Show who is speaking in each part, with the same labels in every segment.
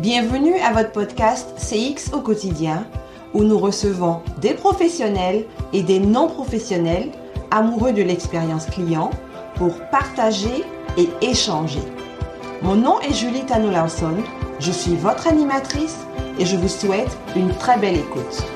Speaker 1: Bienvenue à votre podcast CX au quotidien où nous recevons des professionnels et des non-professionnels amoureux de l'expérience client pour partager et échanger. Mon nom est Julie Tano je suis votre animatrice et je vous souhaite une très belle écoute.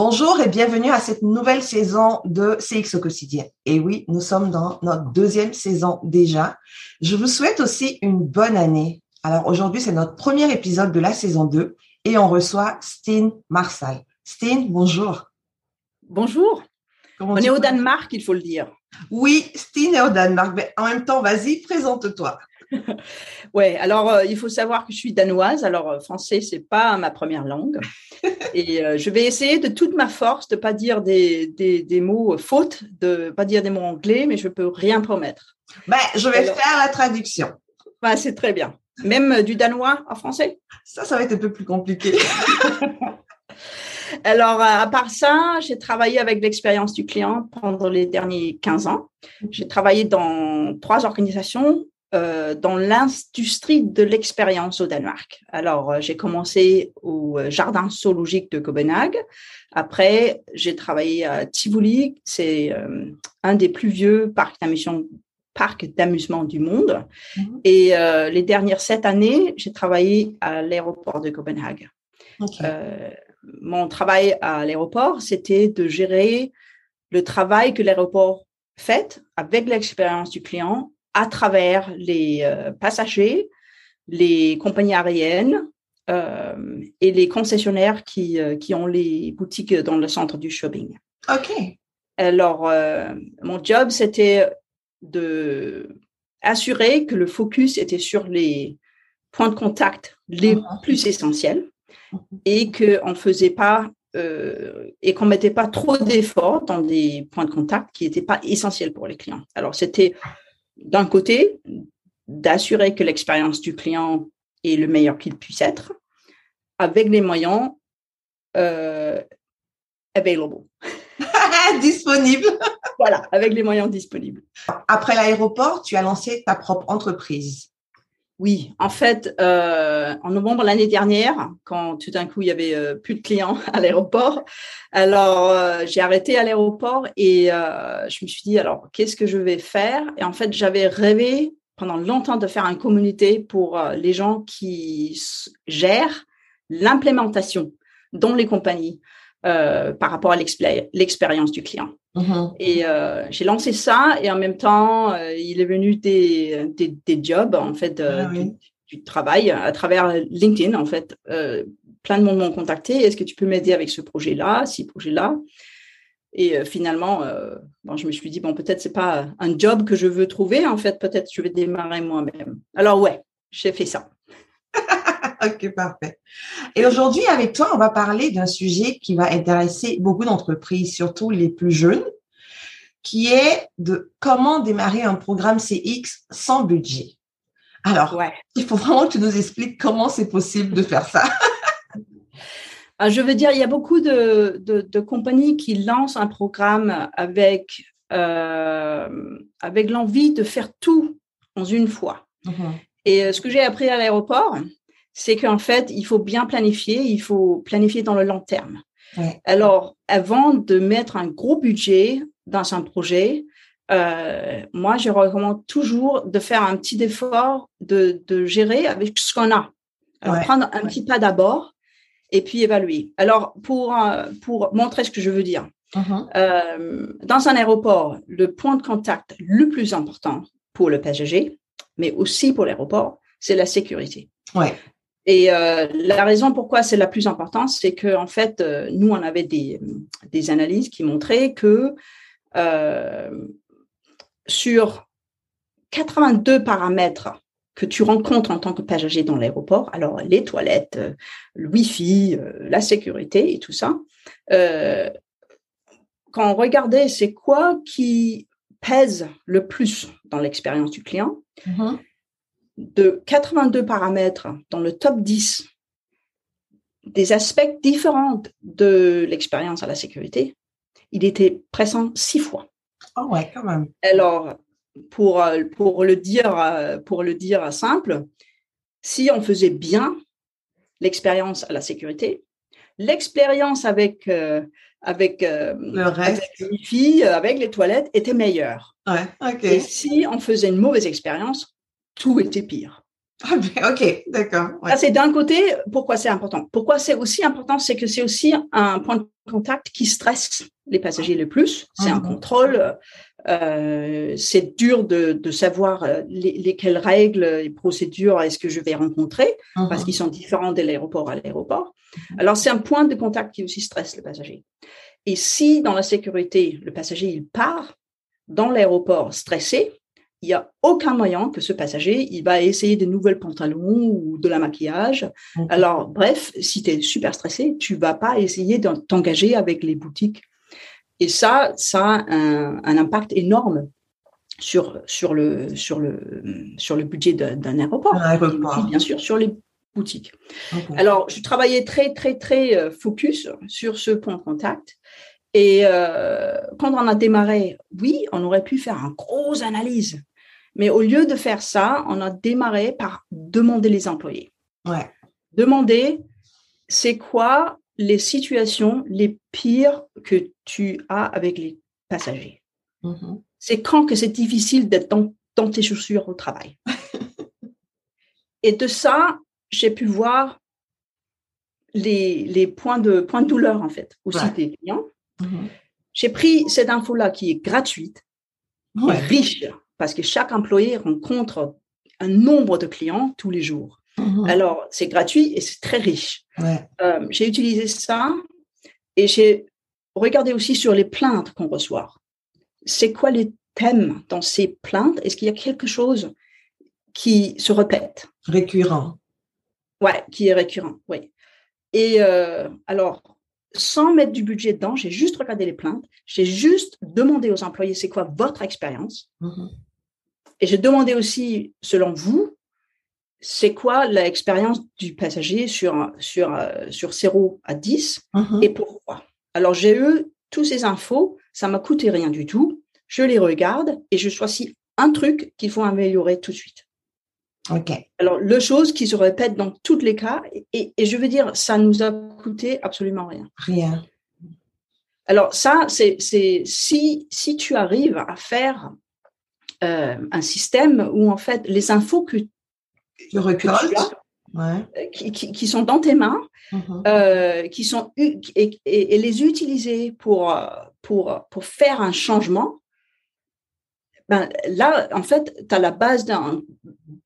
Speaker 1: Bonjour et bienvenue à cette nouvelle saison de CX au quotidien. Et oui, nous sommes dans notre deuxième saison déjà. Je vous souhaite aussi une bonne année. Alors aujourd'hui, c'est notre premier épisode de la saison 2 et on reçoit Steen Marsal. Steen, bonjour.
Speaker 2: Bonjour. on est au Danemark, il faut le dire.
Speaker 1: Oui, Steen est au Danemark, mais en même temps, vas-y, présente-toi.
Speaker 2: ouais, alors euh, il faut savoir que je suis danoise, alors euh, français c'est pas ma première langue, et euh, je vais essayer de toute ma force de pas dire des, des, mots fautes, de pas dire des mots anglais, mais je peux rien promettre.
Speaker 1: Ben, je vais faire la traduction.
Speaker 2: Ben, c'est très bien. Même du danois en français?
Speaker 1: Ça, ça va être un peu plus compliqué.
Speaker 2: Alors, à part ça, j'ai travaillé avec l'expérience du client pendant les derniers 15 ans. J'ai travaillé dans trois organisations euh, dans l'industrie de l'expérience au Danemark. Alors, euh, j'ai commencé au euh, Jardin zoologique de Copenhague. Après, j'ai travaillé à Tivoli. C'est un des plus vieux parcs d'amusement du monde. Mhm. Et les dernières sept années, j'ai travaillé à l'aéroport de Copenhague. mon travail à l'aéroport, c'était de gérer le travail que l'aéroport fait avec l'expérience du client à travers les euh, passagers, les compagnies aériennes euh, et les concessionnaires qui, euh, qui ont les boutiques dans le centre du shopping.
Speaker 1: OK.
Speaker 2: Alors, mon job, c'était de assurer que le focus était sur les points de contact les uh-huh. plus essentiels uh-huh. et qu'on ne faisait pas et qu'on mettait pas trop d'efforts dans des points de contact qui n'étaient pas essentiels pour les clients. Alors, c'était d'un côté, d'assurer que l'expérience du client est le meilleur qu'il puisse être, avec les moyens euh, available.
Speaker 1: disponible.
Speaker 2: voilà, avec les moyens disponibles.
Speaker 1: Après l'aéroport, tu as lancé ta propre entreprise.
Speaker 2: Oui, en fait, euh, en novembre l'année dernière, quand tout d'un coup il y avait euh, plus de clients à l'aéroport, alors euh, j'ai arrêté à l'aéroport et je me suis dit alors qu'est-ce que je vais faire? Et en fait, j'avais rêvé pendant longtemps de faire une communauté pour les gens qui gèrent l'implémentation dans les compagnies par rapport à l'expérience du client. Mm-hmm. Et euh, j'ai lancé ça et en même temps, euh, il est venu des, des, des jobs, en fait, euh, ah du, travail à travers LinkedIn, en fait. plein de monde m'ont contacté. Est-ce que tu peux m'aider avec ce projet-là, ce projet-là? Et finalement, bon, je me suis dit, bon, peut-être c'est pas un job que je veux trouver. En fait, peut-être je vais démarrer moi-même. Alors, ouais, j'ai fait ça.
Speaker 1: ok, parfait. Et aujourd'hui, avec toi, on va parler d'un sujet qui va intéresser beaucoup d'entreprises, surtout les plus jeunes, qui est de comment démarrer un programme CX sans budget. Alors, ouais. il faut vraiment que tu nous expliques comment c'est possible de faire ça.
Speaker 2: Ah, je veux dire, il y a beaucoup de, de, compagnies qui lancent un programme avec, euh, avec l'envie de faire tout en une fois. Mm-hmm. Et euh, ce que j'ai appris à l'aéroport, c'est qu'en fait, il faut bien planifier, il faut planifier dans le long terme. Alors, avant de mettre un gros budget dans un projet, euh, moi, je recommande toujours de faire un petit effort de, gérer avec ce qu'on a. Alors, prendre un petit pas d'abord et puis évaluer. Alors, pour, euh, pour montrer ce que je veux dire, uh-huh. euh, dans un aéroport, le point de contact le plus important pour le passager, mais aussi pour l'aéroport, c'est la sécurité.
Speaker 1: Ouais.
Speaker 2: Et euh, la raison pourquoi c'est la plus importante, c'est que en fait, euh, nous, on avait des, analyses qui montraient que euh, sur 82 paramètres que tu rencontres en tant que passager dans l'aéroport, alors les toilettes, le Wi-Fi, la sécurité et tout ça, quand on regardait c'est quoi qui pèse le plus dans l'expérience du client, mm-hmm de 82 paramètres dans le top 10 des aspects différents de l'expérience à la sécurité, il était présent six fois.
Speaker 1: Oh ouais, quand même.
Speaker 2: Alors, pour, pour, le dire, pour le dire simple, si on faisait bien l'expérience à la sécurité, l'expérience avec, euh, avec, euh,
Speaker 1: le reste.
Speaker 2: avec les filles, avec les toilettes était meilleure.
Speaker 1: Ouais.
Speaker 2: Et si on faisait une mauvaise expérience, tout était pire.
Speaker 1: Ah, ok, d'accord. ouais.
Speaker 2: Ça, c'est d'un côté, pourquoi c'est important? Pourquoi c'est aussi important, c'est que c'est aussi un point de contact qui stresse les passagers le plus. C'est un
Speaker 1: Mhm.
Speaker 2: contrôle. euh, c'est dur de, de savoir euh, les, lesquelles règles et procédures est-ce que je vais rencontrer parce
Speaker 1: Mhm.
Speaker 2: qu'ils sont différents de l'aéroport à l'aéroport. Alors, c'est un point de contact qui aussi stresse le passager. Et si dans la sécurité, le passager il part dans l'aéroport stressé, il n'y a aucun moyen que ce passager il va essayer de nouvelles pantalons ou de la maquillage. Alors, bref, si tu es super stressé, tu vas pas essayer de t'engager avec les boutiques. Et ça, ça a un, un impact énorme sur, sur, le, sur, le, sur le budget d'un aéroport. Et bien sûr, sur les boutiques. Alors, je travaillais très, très, très euh, focus sur ce point de contact. Et euh, quand on a démarré, oui, on aurait pu faire une grosse analyse. Mais au lieu de faire ça, on a démarré par demander les employés.
Speaker 1: Ouais.
Speaker 2: Demander, c'est quoi les situations les pires que tu as avec les passagers?
Speaker 1: Mhm.
Speaker 2: c'est quand que c'est difficile d'être dans, dans tes chaussures au travail. Et de ça, j'ai pu voir les, les points, de, points de douleur, en fait, aussi
Speaker 1: Ouais.
Speaker 2: des clients.
Speaker 1: Mhm.
Speaker 2: J'ai pris cette info-là qui est gratuite,
Speaker 1: Ouais.
Speaker 2: riche, parce que chaque employé rencontre un nombre de clients tous les jours.
Speaker 1: Mhm.
Speaker 2: Alors, c'est gratuit et c'est très riche.
Speaker 1: Ouais.
Speaker 2: Euh, j'ai utilisé ça et j'ai regardé aussi sur les plaintes qu'on reçoit. C'est quoi les thèmes dans ces plaintes? Est-ce qu'il y a quelque chose qui se répète?
Speaker 1: Récurrent.
Speaker 2: Ouais, qui est récurrent, oui. Et euh, alors, sans mettre du budget dedans, j'ai juste regardé les plaintes, j'ai juste demandé aux employés c'est quoi votre expérience?
Speaker 1: Mhm.
Speaker 2: Et j'ai demandé aussi, selon vous, c'est quoi l'expérience du passager sur, sur, euh, sur 0 à 10
Speaker 1: Mhm.
Speaker 2: et pourquoi? Alors, j'ai eu tous ces infos, ça m'a coûté rien du tout. Je les regarde et je choisis un truc qu'il faut améliorer tout de suite.
Speaker 1: Ok.
Speaker 2: Alors, le chose qui se répète dans tous les cas, et, et je veux dire, ça nous a coûté absolument rien.
Speaker 1: Rien.
Speaker 2: Alors, ça, c'est c'est- si, si tu arrives à faire euh, un système où, en fait, les infos que,
Speaker 1: Tu Ouais.
Speaker 2: euh, qui, qui- qui sont dans tes mains,
Speaker 1: Mhm.
Speaker 2: euh, qui sont et, et- et les utiliser pour, pour, pour faire un changement, ben, là, en fait, tu as la base d'un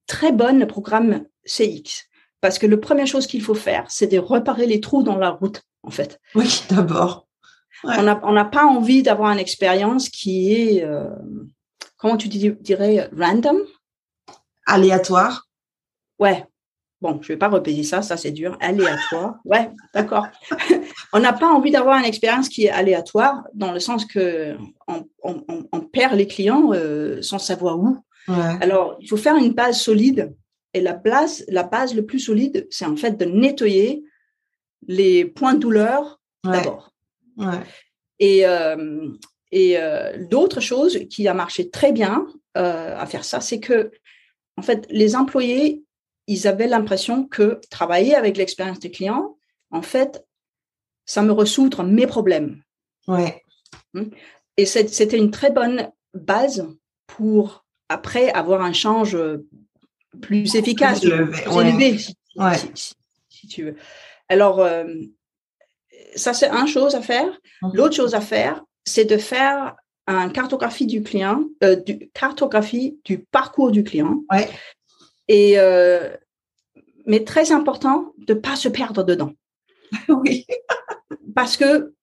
Speaker 2: très bon programme CX. Parce que la première chose qu'il faut faire, c'est de réparer les trous dans la route, en fait.
Speaker 1: Oui, d'abord. Ouais.
Speaker 2: On n'a on pas envie d'avoir une expérience qui est, euh, comment tu dirais, random?
Speaker 1: Aléatoire.
Speaker 2: Ouais. Bon, je vais pas répéter ça, ça c'est dur. Aléatoire. Ouais, d'accord. on n'a pas envie d'avoir une expérience qui est aléatoire dans le sens que on, on- perd les clients euh, sans savoir où.
Speaker 1: Ouais.
Speaker 2: Alors, il faut faire une base solide. Et la base, la base le plus solide, c'est en fait de nettoyer les points de douleur
Speaker 1: Ouais.
Speaker 2: d'abord.
Speaker 1: Ouais.
Speaker 2: Et, euh, et euh, l'autre chose qui a marché très bien euh, à faire ça, c'est que, en fait, les employés, ils avaient l'impression que travailler avec l'expérience des clients, en fait, ça me ressoudre mes problèmes.
Speaker 1: Ouais.
Speaker 2: Et c'est- c'était une très bonne base pour, après, avoir un change plus efficace,
Speaker 1: Plus élevé,
Speaker 2: plus
Speaker 1: ouais.
Speaker 2: élevé, si,
Speaker 1: Ouais.
Speaker 2: si- si- si tu veux. Alors, euh, ça, c'est une chose à faire.
Speaker 1: Mhm.
Speaker 2: L'autre chose à faire, c'est de faire un cartographie du client, euh, du, cartographie du parcours du client.
Speaker 1: Ouais.
Speaker 2: Et, euh, mais très important de ne pas se perdre dedans.
Speaker 1: Oui.
Speaker 2: Parce que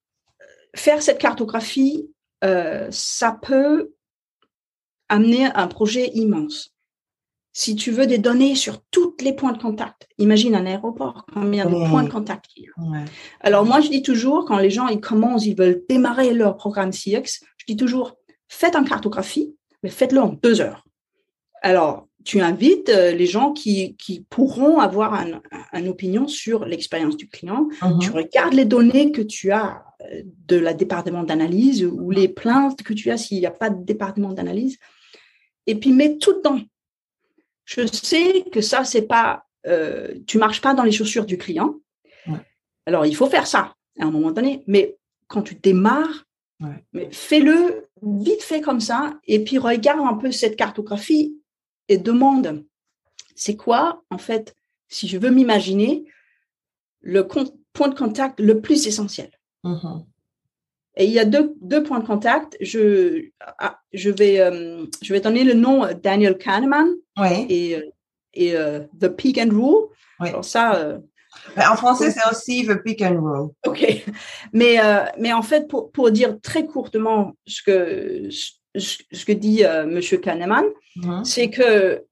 Speaker 2: faire cette cartographie, euh, ça peut amener un projet immense. Si tu veux des données sur tous les points de contact, imagine un aéroport, combien de
Speaker 1: Ouais.
Speaker 2: points de contact il y a.
Speaker 1: Ouais.
Speaker 2: Alors moi, je dis toujours, quand les gens ils commencent, ils veulent démarrer leur programme CX, je dis toujours, faites une cartographie, mais faites-le en deux heures. Alors, tu invites euh, les gens qui, qui pourront avoir un- un- une opinion sur l'expérience du client.
Speaker 1: Mhm.
Speaker 2: Tu regardes les données que tu as euh, de la département d'analyse ou les plaintes que tu as s'il n'y a pas de département d'analyse. et puis mets tout dedans. Je sais que ça, c'est pas, euh, tu marches pas dans les chaussures du client. Alors, il faut faire ça à un moment donné, mais quand tu démarres, fais-le vite fait comme ça, et puis regarde un peu cette cartographie et demande, c'est quoi, en fait, si je veux m'imaginer, le point de contact le plus essentiel. Mm-hmm. Et il y a deux, deux points de contact. Je, ah, je, vais, euh, je vais donner le nom Daniel Kahneman et, euh, et euh, The Peak and Rule. Alors ça,
Speaker 1: en français, c'est aussi The Peak and Rule.
Speaker 2: OK. Mais, mais en fait, pour, pour dire très courtement ce que, ce, que dit M. Kahneman, mm-hmm. c'est que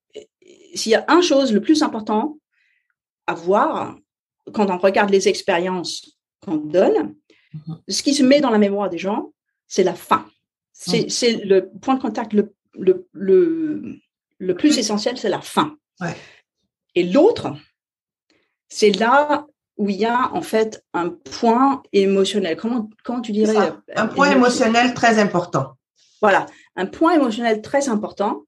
Speaker 2: s'il y a une chose le plus important à voir quand on regarde les expériences qu'on donne, Mhm. Ce qui se met dans la mémoire des gens, c'est la fin. C'est le point de contact le, le, le, plus essentiel, c'est la fin. Et l'autre, c'est là où il y a en fait un point émotionnel. Comment, comment tu dirais
Speaker 1: euh, Un point émotionnel très important.
Speaker 2: Voilà, un point émotionnel très important.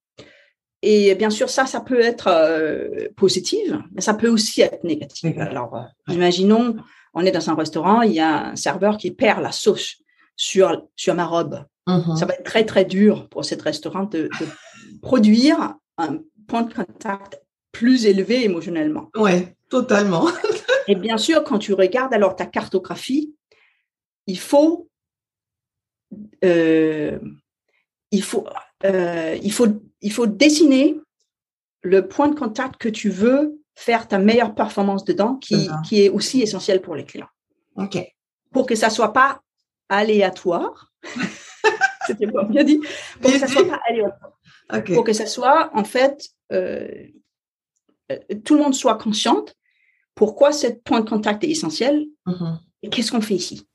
Speaker 2: Et bien sûr, ça, ça peut être euh, positif, mais ça peut aussi être négatif. Alors, euh, imaginons on est dans un restaurant, il y a un serveur qui perd la sauce sur, sur ma robe. Mhm. Ça va être très, très dur pour cet restaurant de, produire un point de contact plus élevé émotionnellement.
Speaker 1: Oui, totalement.
Speaker 2: Et bien sûr, quand tu regardes alors ta cartographie, il faut, euh, il faut, euh, il faut, il faut dessiner le point de contact que tu veux faire ta meilleure performance dedans, qui, qui est aussi essentiel pour les clients.
Speaker 1: OK.
Speaker 2: Pour que ça soit pas aléatoire. C'était bien dit. Pour que ça soit pas aléatoire. Pour que ça soit, en fait, euh, euh, tout le monde soit consciente pourquoi ce point de contact est essentiel mm-hmm. et qu'est-ce qu'on fait ici.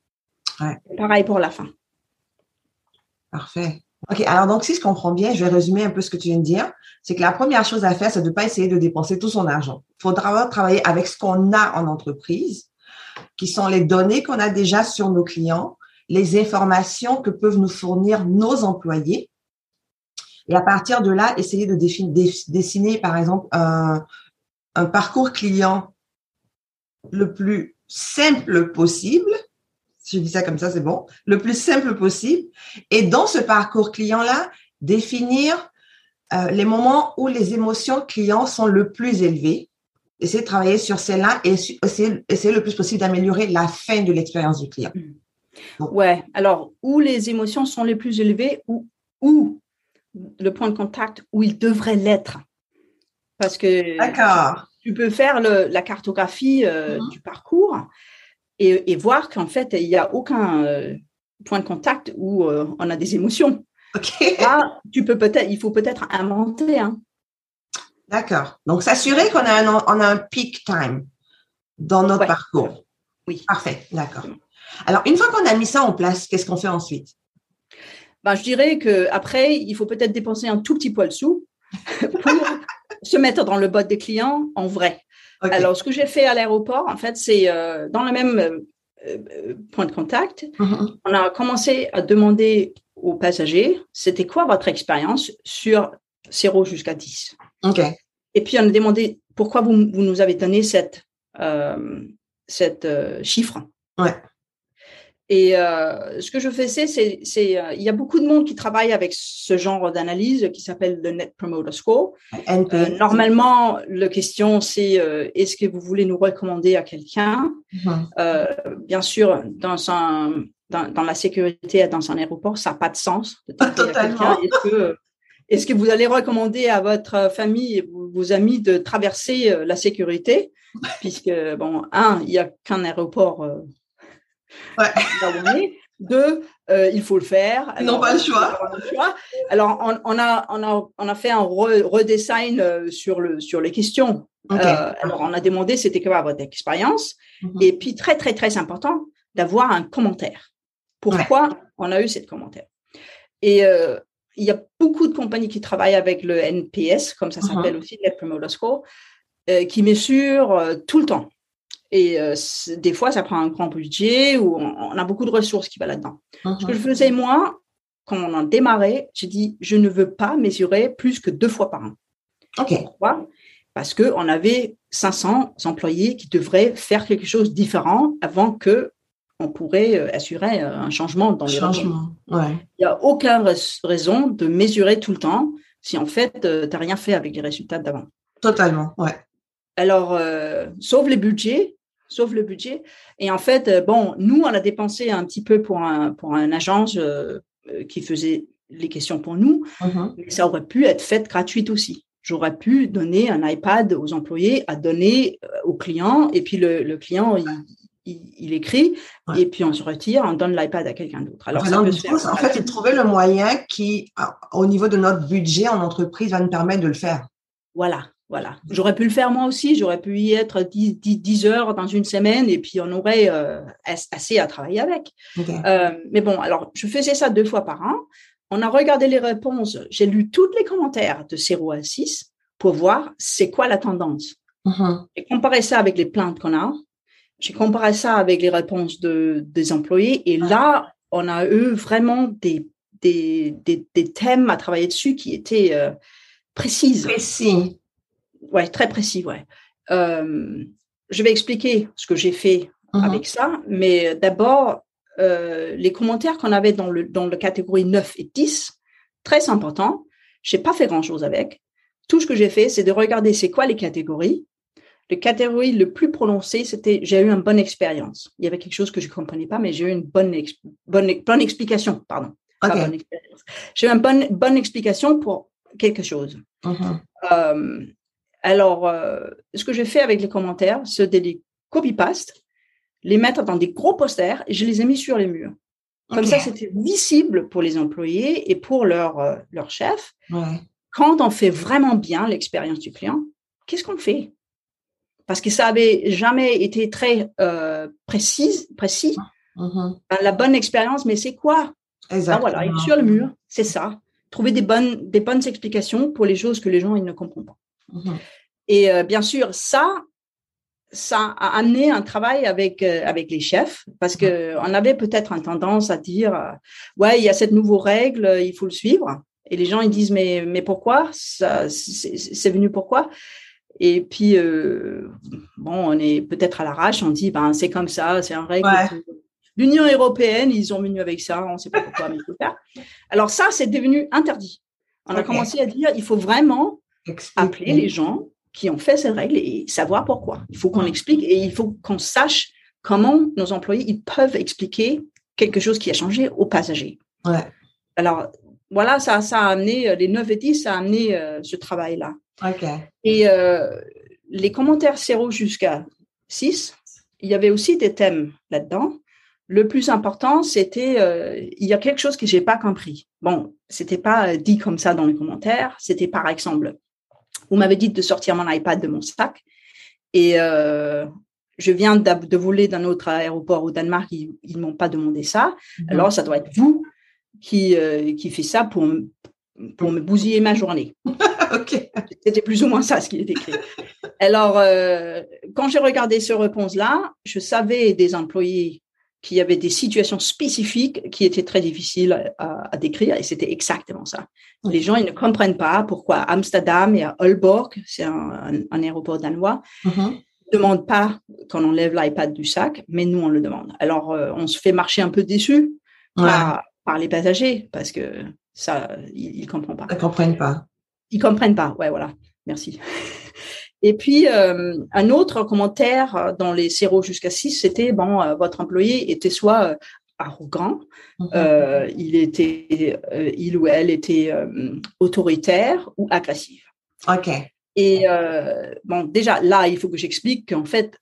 Speaker 2: Pareil pour la fin.
Speaker 1: Parfait. OK, alors donc si je comprends bien, je vais résumer un peu ce que tu viens de dire. C'est que la première chose à faire, c'est de ne pas essayer de dépenser tout son argent. Il faudra travailler avec ce qu'on a en entreprise, qui sont les données qu'on a déjà sur nos clients, les informations que peuvent nous fournir nos employés. Et à partir de là, essayer de dessiner, par exemple, un, un parcours client le plus simple possible je dis ça comme ça, c'est bon, le plus simple possible. Et dans ce parcours client-là, définir euh, les moments où les émotions clients sont le plus élevées. Essayer de travailler sur celles-là et essayer, essayer, le plus possible d'améliorer la fin de l'expérience du client.
Speaker 2: Hmm. Ouais, alors où les émotions sont les plus élevées ou où le point de contact où il devrait l'être? Parce que tu peux faire le, la cartographie euh, mm-hmm. du parcours, et, voir qu'en fait, il n'y a aucun euh, point de contact où euh, on a des émotions.
Speaker 1: Ok.
Speaker 2: tu peux peut-être, il faut peut-être inventer. Hein.
Speaker 1: D'accord. Donc, s'assurer qu'on a un, on a un peak time dans notre parcours.
Speaker 2: Oui.
Speaker 1: Parfait. D'accord. Alors, une fois qu'on a mis ça en place, qu'est-ce qu'on fait ensuite?
Speaker 2: Ben, Je dirais qu'après, il faut peut-être dépenser un tout petit poil sous pour se mettre dans le bot des clients en vrai. Alors, ce que j'ai fait à l'aéroport, en fait, c'est euh, dans le même euh, euh, point de contact. Mm-hmm. On a commencé à demander aux passagers, c'était quoi votre expérience sur 0 jusqu'à 10
Speaker 1: OK.
Speaker 2: Et puis, on a demandé pourquoi vous, vous nous avez donné cette, cette chiffre.
Speaker 1: Ouais.
Speaker 2: Et euh, ce que je fais, c'est, c'est, euh, il y a beaucoup de monde qui travaille avec ce genre d'analyse qui s'appelle le Net Promoter Score. Euh, normalement, la question, c'est est-ce que vous voulez nous recommander à quelqu'un? Mm-hmm. Bien sûr, dans un dans, dans, la sécurité dans un aéroport, ça n'a pas de sens
Speaker 1: de Totalement.
Speaker 2: Est-ce que, est-ce que vous allez recommander à votre famille et vos, amis de traverser la sécurité? Puisque, bon, un, il n'y a qu'un aéroport
Speaker 1: Ouais.
Speaker 2: Deux, euh, il faut le faire.
Speaker 1: Ils n'ont pas le choix.
Speaker 2: Alors, on, a, on, a, on a fait un redesign euh, sur, le, sur les questions. Euh, alors, on a demandé c'était quoi votre expérience. Mhm. Et puis, très, très, très important, d'avoir un commentaire. Pourquoi on a eu cette commentaire? Et il y a beaucoup de compagnies qui travaillent avec le NPS, comme ça mhm. s'appelle aussi, Net Promoter Score, qui mesurent tout le temps. Et euh, des fois, ça prend un grand budget ou on, a beaucoup de ressources qui vont là-dedans. Ce que je mhm. faisais moi, quand on a démarré, j'ai dit, je ne veux pas mesurer plus que deux fois par an. Pourquoi? Parce qu'on avait 500 employés qui devraient faire quelque chose de différent avant que on pourrait euh, assurer euh, un changement dans les
Speaker 1: Changement. Ouais.
Speaker 2: Il n'y a aucune rais- raison de mesurer tout le temps si en fait, tu n'as rien fait avec les résultats d'avant.
Speaker 1: Totalement. Ouais.
Speaker 2: Alors, euh, sauf les budgets, sauf le budget. Et en fait, euh, bon, nous, on a dépensé un petit peu pour un pour une agence euh, euh, qui faisait les questions pour nous,
Speaker 1: Mhm.
Speaker 2: mais ça aurait pu être fait gratuite aussi. J'aurais pu donner un iPad aux employés à donner aux clients, et puis le, le client, il, il, il écrit,
Speaker 1: Ouais.
Speaker 2: et puis on se retire, on donne l'iPad à quelqu'un d'autre. Alors, ça peut
Speaker 1: coup,
Speaker 2: faire
Speaker 1: en fait, c'est de trouver le moyen qui, au niveau de notre budget en entreprise, va nous permettre de le faire.
Speaker 2: Voilà, voilà. J'aurais pu le faire moi aussi, j'aurais pu y être 10, 10, 10 heures dans une semaine et puis on aurait euh, as- assez à travailler avec. Euh, mais bon, alors je faisais ça deux fois par an. On a regardé les réponses, j'ai lu tous les commentaires de 0 à 6 pour voir c'est quoi la tendance.
Speaker 1: Mhm.
Speaker 2: J'ai comparé ça avec les plaintes qu'on a. J'ai comparé ça avec les réponses de, des employés. Et là, on a eu vraiment des, des, des, des thèmes à travailler dessus qui étaient euh, précises.
Speaker 1: Précis.
Speaker 2: Ouais, très précis, ouais. Euh, je vais expliquer ce que j'ai fait
Speaker 1: Mhm.
Speaker 2: avec ça, mais d'abord, euh, les commentaires qu'on avait dans le, dans le catégorie 9 et 10, très important. J'ai pas fait grand chose avec. Tout ce que j'ai fait, c'est de regarder c'est quoi les catégories. Le catégorie le plus prononcé, c'était j'ai eu une bonne expérience. Il y avait quelque chose que je comprenais pas, mais j'ai eu une bonne, ex- bonne, bonne explication, pardon. J'ai eu une bonne, bonne explication pour quelque chose.
Speaker 1: Mhm.
Speaker 2: Euh, alors, euh, ce que j'ai fait avec les commentaires, c'est de les copy-paste, les mettre dans des gros posters et je les ai mis sur les murs. Comme ça, c'était visible pour les employés et pour leur, euh, leur chef.
Speaker 1: Ouais.
Speaker 2: Quand on fait vraiment bien l'expérience du client, qu'est-ce qu'on fait? Parce que ça avait jamais été très euh, précis, précis.
Speaker 1: Mhm.
Speaker 2: Ben, La bonne expérience, mais c'est quoi? Ah,
Speaker 1: Exactement.
Speaker 2: voilà, il est sur le mur, c'est ça. Trouver des bonnes, des bonnes explications pour les choses que les gens ils ne comprennent pas.
Speaker 1: Mhm.
Speaker 2: Et euh, bien sûr, ça, ça a amené un travail avec euh, avec les chefs parce que on avait peut-être une tendance à dire euh, ouais il y a cette nouvelle règle il faut le suivre et les gens ils disent mais mais pourquoi? Ça c'est venu pourquoi? Et puis euh, bon on est peut-être à l'arrache on dit ben c'est comme ça c'est un règle
Speaker 1: Ouais.
Speaker 2: l'Union européenne ils ont venu avec ça on sait pas pourquoi mais il faut le faire alors ça c'est devenu interdit on a commencé à dire il faut vraiment. Appeler les gens qui ont fait ces règles et savoir pourquoi. Il faut qu'on explique et il faut qu'on sache comment nos employés ils peuvent expliquer quelque chose qui a changé aux passagers.
Speaker 1: Ouais.
Speaker 2: Alors, voilà, ça, ça a amené, euh, les 9 et 10, ça a amené euh, ce travail-là.
Speaker 1: OK.
Speaker 2: Et euh, les commentaires 0 jusqu'à 6, il y avait aussi des thèmes là-dedans. Le plus important, c'était, euh, il y a quelque chose que j'ai pas compris. Bon, c'était pas euh, dit comme ça dans les commentaires. C'était par exemple, vous m'avez dit de sortir mon iPad de mon sac et euh, je viens de voler d'un autre aéroport au Danemark. Ils, ils m'ont pas demandé ça.
Speaker 1: Mhm.
Speaker 2: Alors, ça doit être vous qui euh, qui fait ça pour me- pour me bousiller ma journée.
Speaker 1: OK.
Speaker 2: C'était plus ou moins ça ce qui est écrit. Alors, euh, quand j'ai regardé ce réponse-là, je savais des employés qui avaient des situations spécifiques qui étaient très difficiles à, à décrire et c'était exactement ça. Les gens, ils ne comprennent pas pourquoi à Amsterdam et à Aalborg, c'est un, un- un aéroport danois,
Speaker 1: Mhm.
Speaker 2: ne demandent pas qu'on enlève l'iPad du sac, mais nous, on le demande. Alors, euh, on se fait marcher un peu déçu
Speaker 1: Ouais.
Speaker 2: par, par les passagers parce que ça, ils ne comprennent pas
Speaker 1: Ils comprennent pas.
Speaker 2: ils comprennent pas. Ouais, voilà. Merci. Et puis, euh, un autre commentaire euh, dans les 0 jusqu'à 6, c'était, bon, euh, votre employé était soit arrogant,
Speaker 1: Mhm.
Speaker 2: euh, il était, euh, il ou elle était autoritaire ou agressif.
Speaker 1: OK.
Speaker 2: Et bon, déjà, là, il faut que j'explique qu'en fait,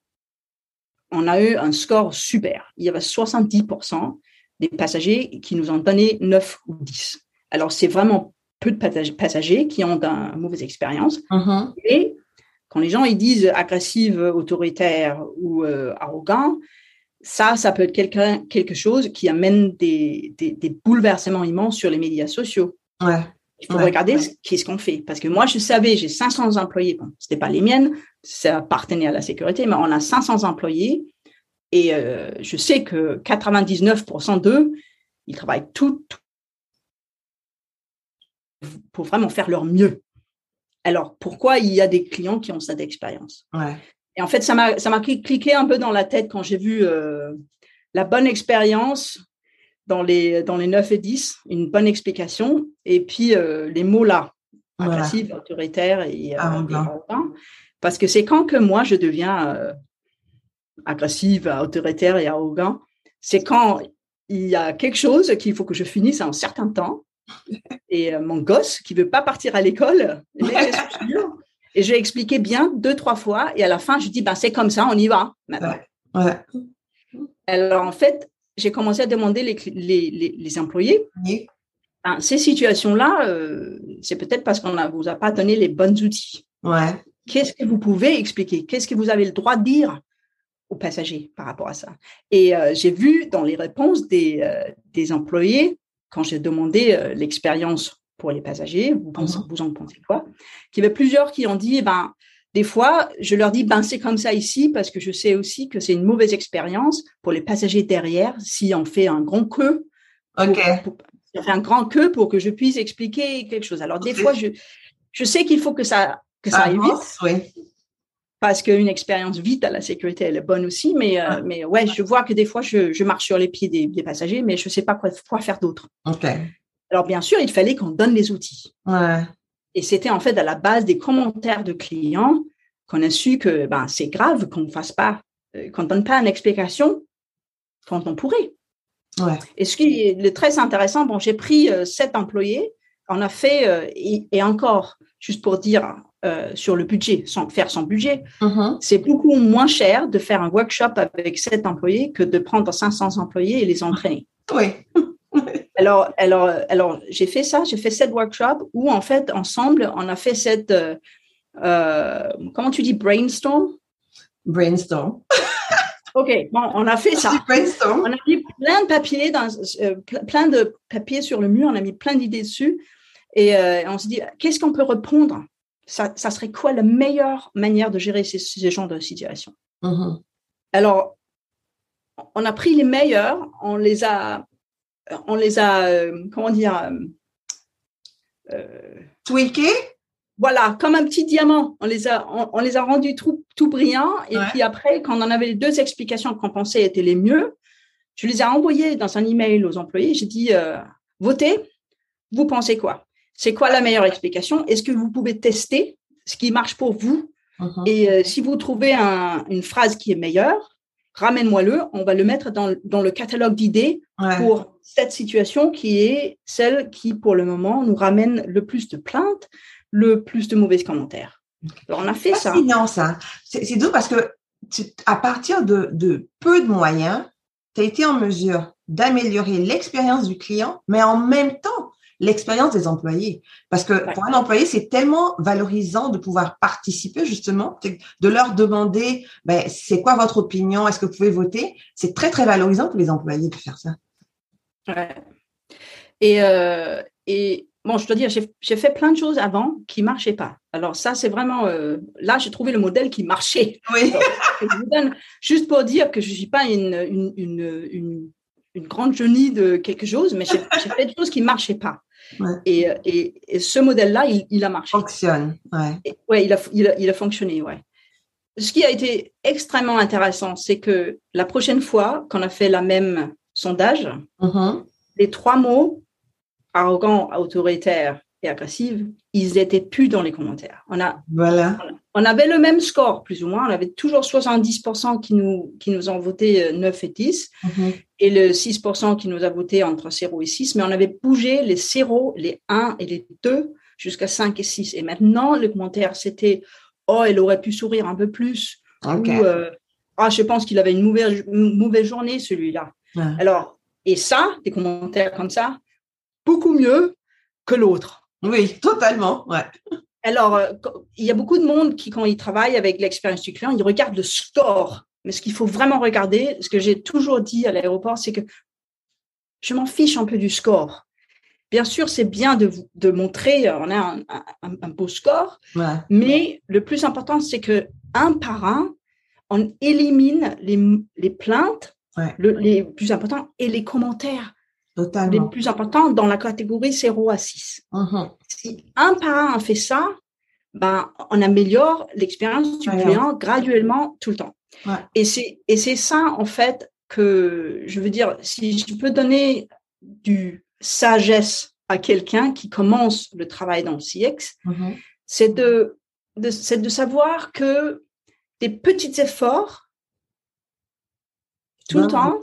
Speaker 2: on a eu un score super. Il y avait 70% des passagers qui nous ont donné 9 ou 10. Alors, c'est vraiment peu de passag- passagers qui ont une mauvaise expérience.
Speaker 1: Mhm.
Speaker 2: Et quand les gens ils disent agressive, autoritaire ou euh, arrogant, ça, ça peut être quelqu'un, quelque chose qui amène des, des, des bouleversements immenses sur les médias sociaux.
Speaker 1: Ouais.
Speaker 2: Il faut
Speaker 1: Ouais.
Speaker 2: regarder ce- qu'est-ce qu'on fait. Parce que moi, je savais, j'ai 500 employés. Bon, c'était pas les miennes, ça appartenait à la sécurité, mais on a 500 employés. Et euh, je sais que 99% d'eux, ils travaillent tout, pour vraiment faire leur mieux. Alors, pourquoi il y a des clients qui ont cette expérience? Et en fait, ça m'a cliqué un peu dans la tête quand j'ai vu euh, la bonne expérience dans les, dans les 9 et 10, une bonne explication, et puis euh, les mots là, agressif, autoritaire et, euh, Parce que c'est quand que moi, je deviens euh, agressive, autoritaire et arrogant, c'est quand il y a quelque chose qu'il faut que je finisse en un certain temps et euh, mon gosse qui veut pas partir à l'école, et je vais expliquer bien deux, trois fois. Et à la fin, je dis, ben, c'est comme ça, on y va. Alors, en fait, j'ai commencé à demander les, les, les, employés. Ben, ces situations-là, euh, c'est peut-être parce qu'on ne vous a pas donné les bons outils.
Speaker 1: Ouais.
Speaker 2: Qu'est-ce que vous pouvez expliquer? Qu'est-ce que vous avez le droit de dire aux passagers par rapport à ça? Et euh, j'ai vu dans les réponses des, des employés quand j'ai demandé euh, l'expérience pour les passagers, vous, pensez, vous en pensez quoi? Qu'il y avait plusieurs qui ont dit, eh ben, des fois, je leur dis, ben, c'est comme ça ici, parce que je sais aussi que c'est une mauvaise expérience pour les passagers derrière si on fait un grand queue.
Speaker 1: OK.
Speaker 2: on fait un grand queue pour que je puisse expliquer quelque chose. Alors, des fois, je, je sais qu'il faut que ça, que ça aille vite.
Speaker 1: Oui.
Speaker 2: Parce qu'une expérience vite à la sécurité, elle est bonne aussi. Mais, euh, ah. mais ouais, je vois que des fois, je, je marche sur les pieds des, des passagers, mais je ne sais pas quoi, quoi faire d'autre.
Speaker 1: OK.
Speaker 2: Alors, bien sûr, il fallait qu'on donne les outils.
Speaker 1: Ouais.
Speaker 2: Et c'était en fait à la base des commentaires de clients qu'on a su que ben, c'est grave qu'on ne fasse pas, euh, qu'on ne donne pas une explication quand on pourrait.
Speaker 1: Ouais.
Speaker 2: Et ce qui est très intéressant, bon, j'ai pris euh, sept employés, on a fait, et, encore, juste pour dire, sur le budget, sans faire son budget,
Speaker 1: mm-hmm.
Speaker 2: c'est beaucoup moins cher de faire un workshop avec sept employés que de prendre 500 employés et les entraîner.
Speaker 1: Oui.
Speaker 2: Alors, alors, alors j'ai fait ça, j'ai fait cette workshop où, en fait, ensemble, on a fait cette, euh, euh, comment tu dis, brainstorm?
Speaker 1: Brainstorm.
Speaker 2: OK, bon, on a fait ça.
Speaker 1: Brainstorm.
Speaker 2: On a mis plein de papiers, dans, euh, plein de papiers sur le mur, on a mis plein d'idées dessus. Et on s'est dit, qu'est-ce qu'on peut répondre ça, ça, serait quoi la meilleure manière de gérer ces, ces genres de situations?
Speaker 1: Mm-hmm.
Speaker 2: Alors, on a pris les meilleurs, on les a on les a, euh, comment dire,
Speaker 1: euh, euh, tweakés?
Speaker 2: voilà, comme un petit diamant. On les a, on, les a rendus tout, tout brillants. Et puis après, quand on en avait les deux explications qu'on pensait étaient les mieux, je les ai envoyées dans un email aux employés. J'ai dit, votez, vous pensez quoi? C'est quoi la meilleure explication? Est-ce que vous pouvez tester ce qui marche pour vous?
Speaker 1: Uh-huh.
Speaker 2: Et si vous trouvez une phrase qui est meilleure, ramène-moi-le, on va le mettre dans, le catalogue d'idées pour cette situation qui est celle qui, pour le moment, nous ramène le plus de plaintes, le plus de mauvais commentaires. Alors, on a fait ça.
Speaker 1: C'est ça. C'est doux parce que à partir de, de peu de moyens, tu as été en mesure d'améliorer l'expérience du client, mais en même temps, l'expérience des employés. Parce que pour un employé, c'est tellement valorisant de pouvoir participer justement, de leur demander, ben, c'est quoi votre opinion, est-ce que vous pouvez voter? C'est très, très valorisant pour les employés de faire ça.
Speaker 2: Ouais. Et, euh, et bon, je dois dire, j'ai fait plein de choses avant qui ne marchaient pas. Alors ça, c'est vraiment, euh, là, j'ai trouvé le modèle qui marchait.
Speaker 1: Oui.
Speaker 2: juste pour dire que je ne suis pas une, une, une, une grande genie de quelque chose, mais j'ai fait des choses qui ne marchaient pas. Et, et, ce modèle-là, il, a marché.
Speaker 1: Fonctionne, ouais.
Speaker 2: ouais, il a, il, a, fonctionné, ouais. Ce qui a été extrêmement intéressant, c'est que la prochaine fois qu'on a fait la même sondage,
Speaker 1: mm-hmm.
Speaker 2: les trois mots arrogant, autoritaire et agressive, ils étaient plus dans les commentaires. On a,
Speaker 1: voilà.
Speaker 2: on avait le même score, plus ou moins. On avait toujours 70% qui nous, qui nous ont voté 9 euh, et 10,
Speaker 1: mm-hmm.
Speaker 2: et le 6% qui nous a voté entre 0 et 6. Mais on avait bougé les 0, les 1 et les 2 jusqu'à 5 et 6. Et maintenant, le commentaire, c'était Oh, elle aurait pu sourire un peu plus. Ou euh, Ah, je pense qu'il avait une mauvaise, mauvaise journée, celui-là. Alors, et ça, des commentaires comme ça, beaucoup mieux que l'autre.
Speaker 1: Oui, totalement. Ouais.
Speaker 2: Alors, euh, il y a beaucoup de monde qui, quand ils travaillent avec l'expérience du client, ils regardent le score. Mais ce qu'il faut vraiment regarder, ce que j'ai toujours dit à l'aéroport, c'est que je m'en fiche un peu du score. Bien sûr, c'est bien de, de montrer, on a un, un, beau score, mais le plus important, c'est que un par un, on élimine les, les plaintes, les plus importants, et les commentaires les plus importants dans la catégorie 0 à 6.
Speaker 1: Mhm.
Speaker 2: Si un par un fait ça, ben, on améliore l'expérience du client graduellement tout le temps. Et c'est et c'est ça en fait que je veux dire si je peux donner du sagesse à quelqu'un qui commence le travail dans le CX,
Speaker 1: Mhm.
Speaker 2: c'est de, de savoir que des petits efforts tout le
Speaker 1: Ouais.
Speaker 2: temps,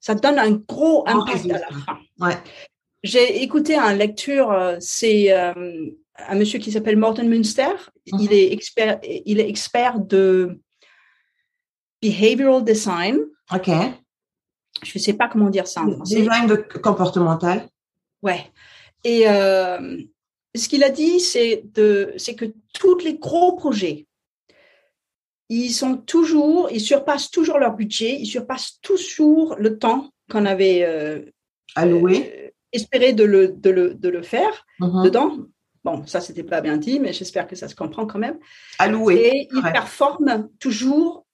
Speaker 2: ça donne un gros
Speaker 1: Grand
Speaker 2: impact à la fin.
Speaker 1: Ouais.
Speaker 2: J'ai écouté un lecture, euh, c'est euh, un monsieur qui s'appelle Morten Münster.
Speaker 1: Mhm.
Speaker 2: Il est expert, il est expert de behavioral design.
Speaker 1: OK.
Speaker 2: Je ne sais pas comment dire ça en français.
Speaker 1: Design de comportemental.
Speaker 2: Ouais. Et euh, ce qu'il a dit, c'est que tous les gros projets, ils sont toujours, ils surpassent toujours leur budget, ils surpassent toujours le temps qu'on avait euh,
Speaker 1: Alloué.
Speaker 2: euh, espéré de le, de le, de le faire
Speaker 1: Mhm.
Speaker 2: dedans. Bon, ça, c'était pas bien dit, mais j'espère que ça se comprend quand même.
Speaker 1: Alloué.
Speaker 2: Et ils
Speaker 1: ouais.
Speaker 2: performent toujours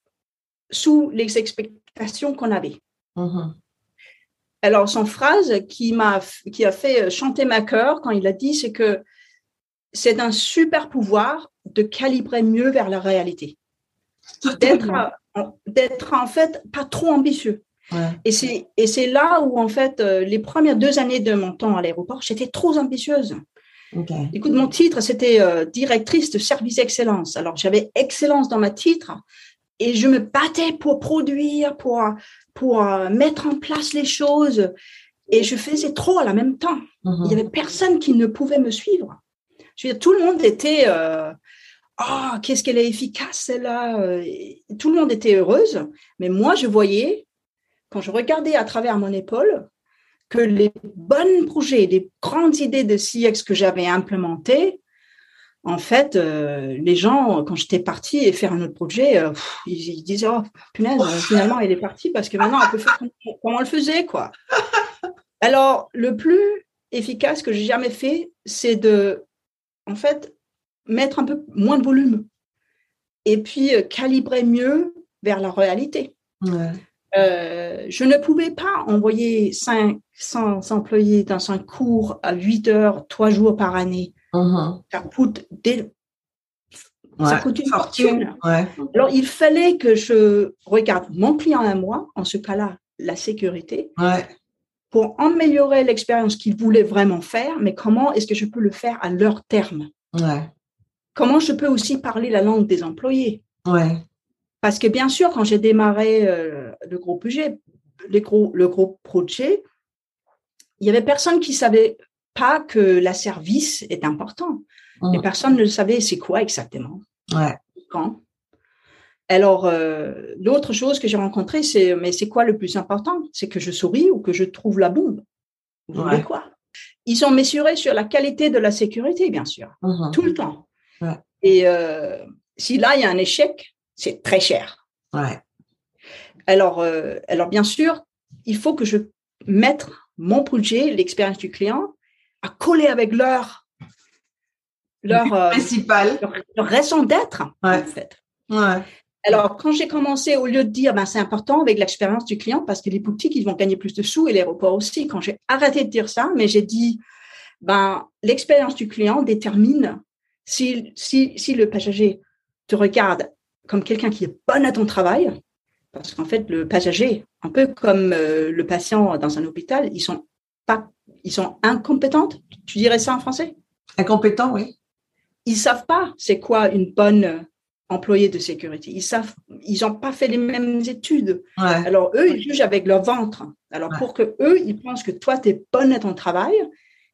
Speaker 2: sous les expectations qu'on avait.
Speaker 1: Mhm.
Speaker 2: Alors, son phrase qui m'a, qui a fait chanter ma cœur quand il a dit, c'est que c'est un super pouvoir de calibrer mieux vers la réalité, d'être, en- fait pas trop ambitieux.
Speaker 1: Ouais.
Speaker 2: Et c'est, là où en fait euh, les premières deux années de mon temps à l'aéroport, j'étais trop ambitieuse. Écoute, mon titre c'était euh, directrice de service excellence. Alors j'avais excellence dans ma titre et je me battais pour produire, pour pour euh, mettre en place les choses et je faisais trop à la même temps. Il y avait personne qui ne pouvait me suivre. Je veux dire, tout le monde était euh, ah qu'est-ce qu'elle est efficace celle-là. euh, Tout le monde était heureuse, mais moi je voyais quand je regardais à travers mon épaule que les bons projets, les grandes idées de CX que j'avais implémentées, en fait, euh, les gens, quand j'étais partie et faire un autre projet, euh, ils, disaient oh punaise, finalement elle est partie parce que maintenant elle peut faire comme on le faisait quoi. Alors le plus efficace que j'ai jamais fait, c'est de, en fait, mettre un peu moins de volume et puis euh, calibrer mieux vers la réalité.
Speaker 1: Ouais.
Speaker 2: Euh, je ne pouvais pas envoyer 500 employés dans un cours à 8 heures, 3 jours par année.
Speaker 1: Mhm.
Speaker 2: Ça coûte, des... ça coûte une
Speaker 1: Fortune. Ouais.
Speaker 2: Alors, il fallait que je regarde mon client à moi, en ce cas-là, la sécurité,
Speaker 1: Ouais.
Speaker 2: pour améliorer l'expérience qu'ils voulaient vraiment faire, mais comment est-ce que je peux le faire à leur terme? Comment je peux aussi parler la langue des employés?
Speaker 1: Ouais.
Speaker 2: Parce que bien sûr, quand j'ai démarré euh, le gros projet, les gros, le gros projet, il y avait personne qui savait pas que la service est important.
Speaker 1: Mhm.
Speaker 2: Et personne ne savait c'est quoi exactement,
Speaker 1: Ouais.
Speaker 2: quand? Alors, euh, l'autre chose que j'ai rencontrée, c'est mais c'est quoi le plus important? C'est que je souris ou que je trouve la bombe Vous
Speaker 1: Ouais.
Speaker 2: voulez quoi? Ils sont mesurés sur la qualité de la sécurité, bien sûr,
Speaker 1: Mhm.
Speaker 2: tout le temps.
Speaker 1: Ouais.
Speaker 2: Et euh, si là, il y a un échec, c'est très cher.
Speaker 1: Ouais.
Speaker 2: Alors, euh, alors bien sûr, il faut que je mette mon projet, l'expérience du client, à coller avec leur, leur, euh,
Speaker 1: Principal.
Speaker 2: leur, leur raison d'être,
Speaker 1: Ouais.
Speaker 2: en fait.
Speaker 1: Ouais.
Speaker 2: Alors, quand j'ai commencé, au lieu de dire, ben, c'est important avec l'expérience du client, parce que les boutiques, ils vont gagner plus de sous et l'aéroport aussi, quand j'ai arrêté de dire ça, mais j'ai dit, ben, l'expérience du client détermine si, si, si le passager te regarde comme quelqu'un qui est bon à ton travail, parce qu'en fait, le passager, un peu comme euh, le patient dans un hôpital, ils sont pas, ils sont incompétentes. Tu dirais ça en français?
Speaker 1: Incompétent, oui.
Speaker 2: Ils savent pas c'est quoi une bonne employée de sécurité. Ils savent, ils n'ont pas fait les mêmes études.
Speaker 1: Ouais.
Speaker 2: Alors eux, ils jugent avec leur ventre. Alors
Speaker 1: Ouais.
Speaker 2: pour que eux, ils pensent que toi, tu es bonne à ton travail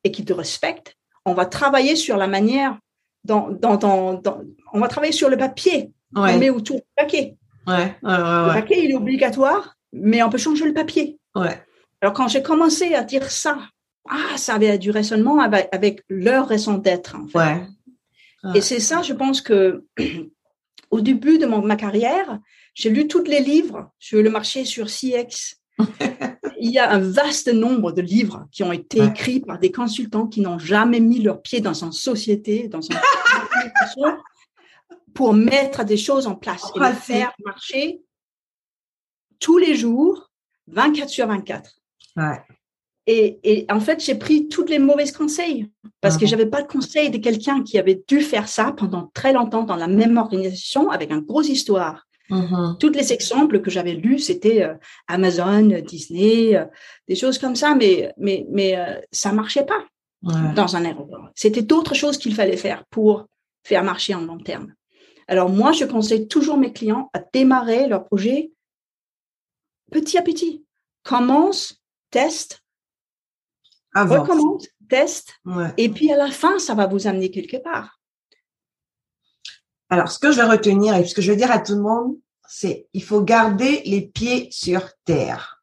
Speaker 2: et qu'ils te respectent, on va travailler sur la manière dans, dans, dans, dans- on va travailler sur le papier
Speaker 1: Ouais.
Speaker 2: met autour du paquet.
Speaker 1: Ouais. Ouais.
Speaker 2: Le paquet, il est obligatoire, mais on peut changer le papier. Alors quand j'ai commencé à dire ça, ah, ça avait du raisonnement avec, avec leur raison d'être. En fait.
Speaker 1: Ouais.
Speaker 2: Et c'est ça, je pense que au début de mon- ma carrière, j'ai lu tous les livres sur le marché sur CX. Il y a un vaste nombre de livres qui ont été écrits par des consultants qui n'ont jamais mis leur pied dans une société, dans une pour mettre des choses en place et faire marcher tous les jours, 24 sur 24.
Speaker 1: Ouais.
Speaker 2: et, en fait, j'ai pris tous les mauvais conseils parce que ah. j'avais pas de conseil de quelqu'un qui avait dû faire ça pendant très longtemps dans la même organisation avec une grosse histoire. Mm-hmm. Tous les exemples que j'avais lus, c'était euh, Amazon, Disney, euh, des choses comme ça, mais mais mais euh, ça marchait pas dans un aéroport. C'était d'autres choses qu'il fallait faire pour faire marcher en long terme. Alors moi, je conseille toujours mes clients à démarrer leur projet petit à petit. Commence, teste, recommence, teste, et puis à la fin, ça va vous amener quelque part.
Speaker 1: Alors, ce que je vais retenir et ce que je vais dire à tout le monde, c'est il faut garder les pieds sur terre.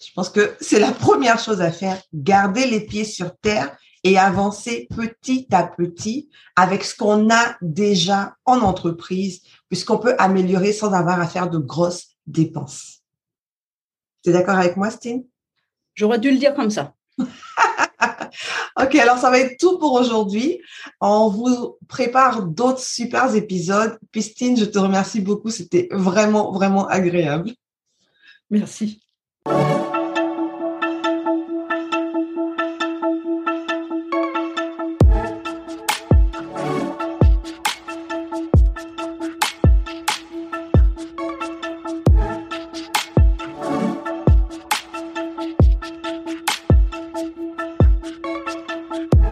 Speaker 1: Je pense que c'est la première chose à faire, garder les pieds sur terre et avancer petit à petit avec ce qu'on a déjà en entreprise, puisqu'on peut améliorer sans avoir à faire de grosses dépenses. Tu es d'accord avec moi, Stine?
Speaker 2: J'aurais dû le dire comme ça.
Speaker 1: ok, alors ça va être tout pour aujourd'hui. On vous prépare d'autres super épisodes. Pistine, je te remercie beaucoup. C'était vraiment, vraiment agréable.
Speaker 2: Merci.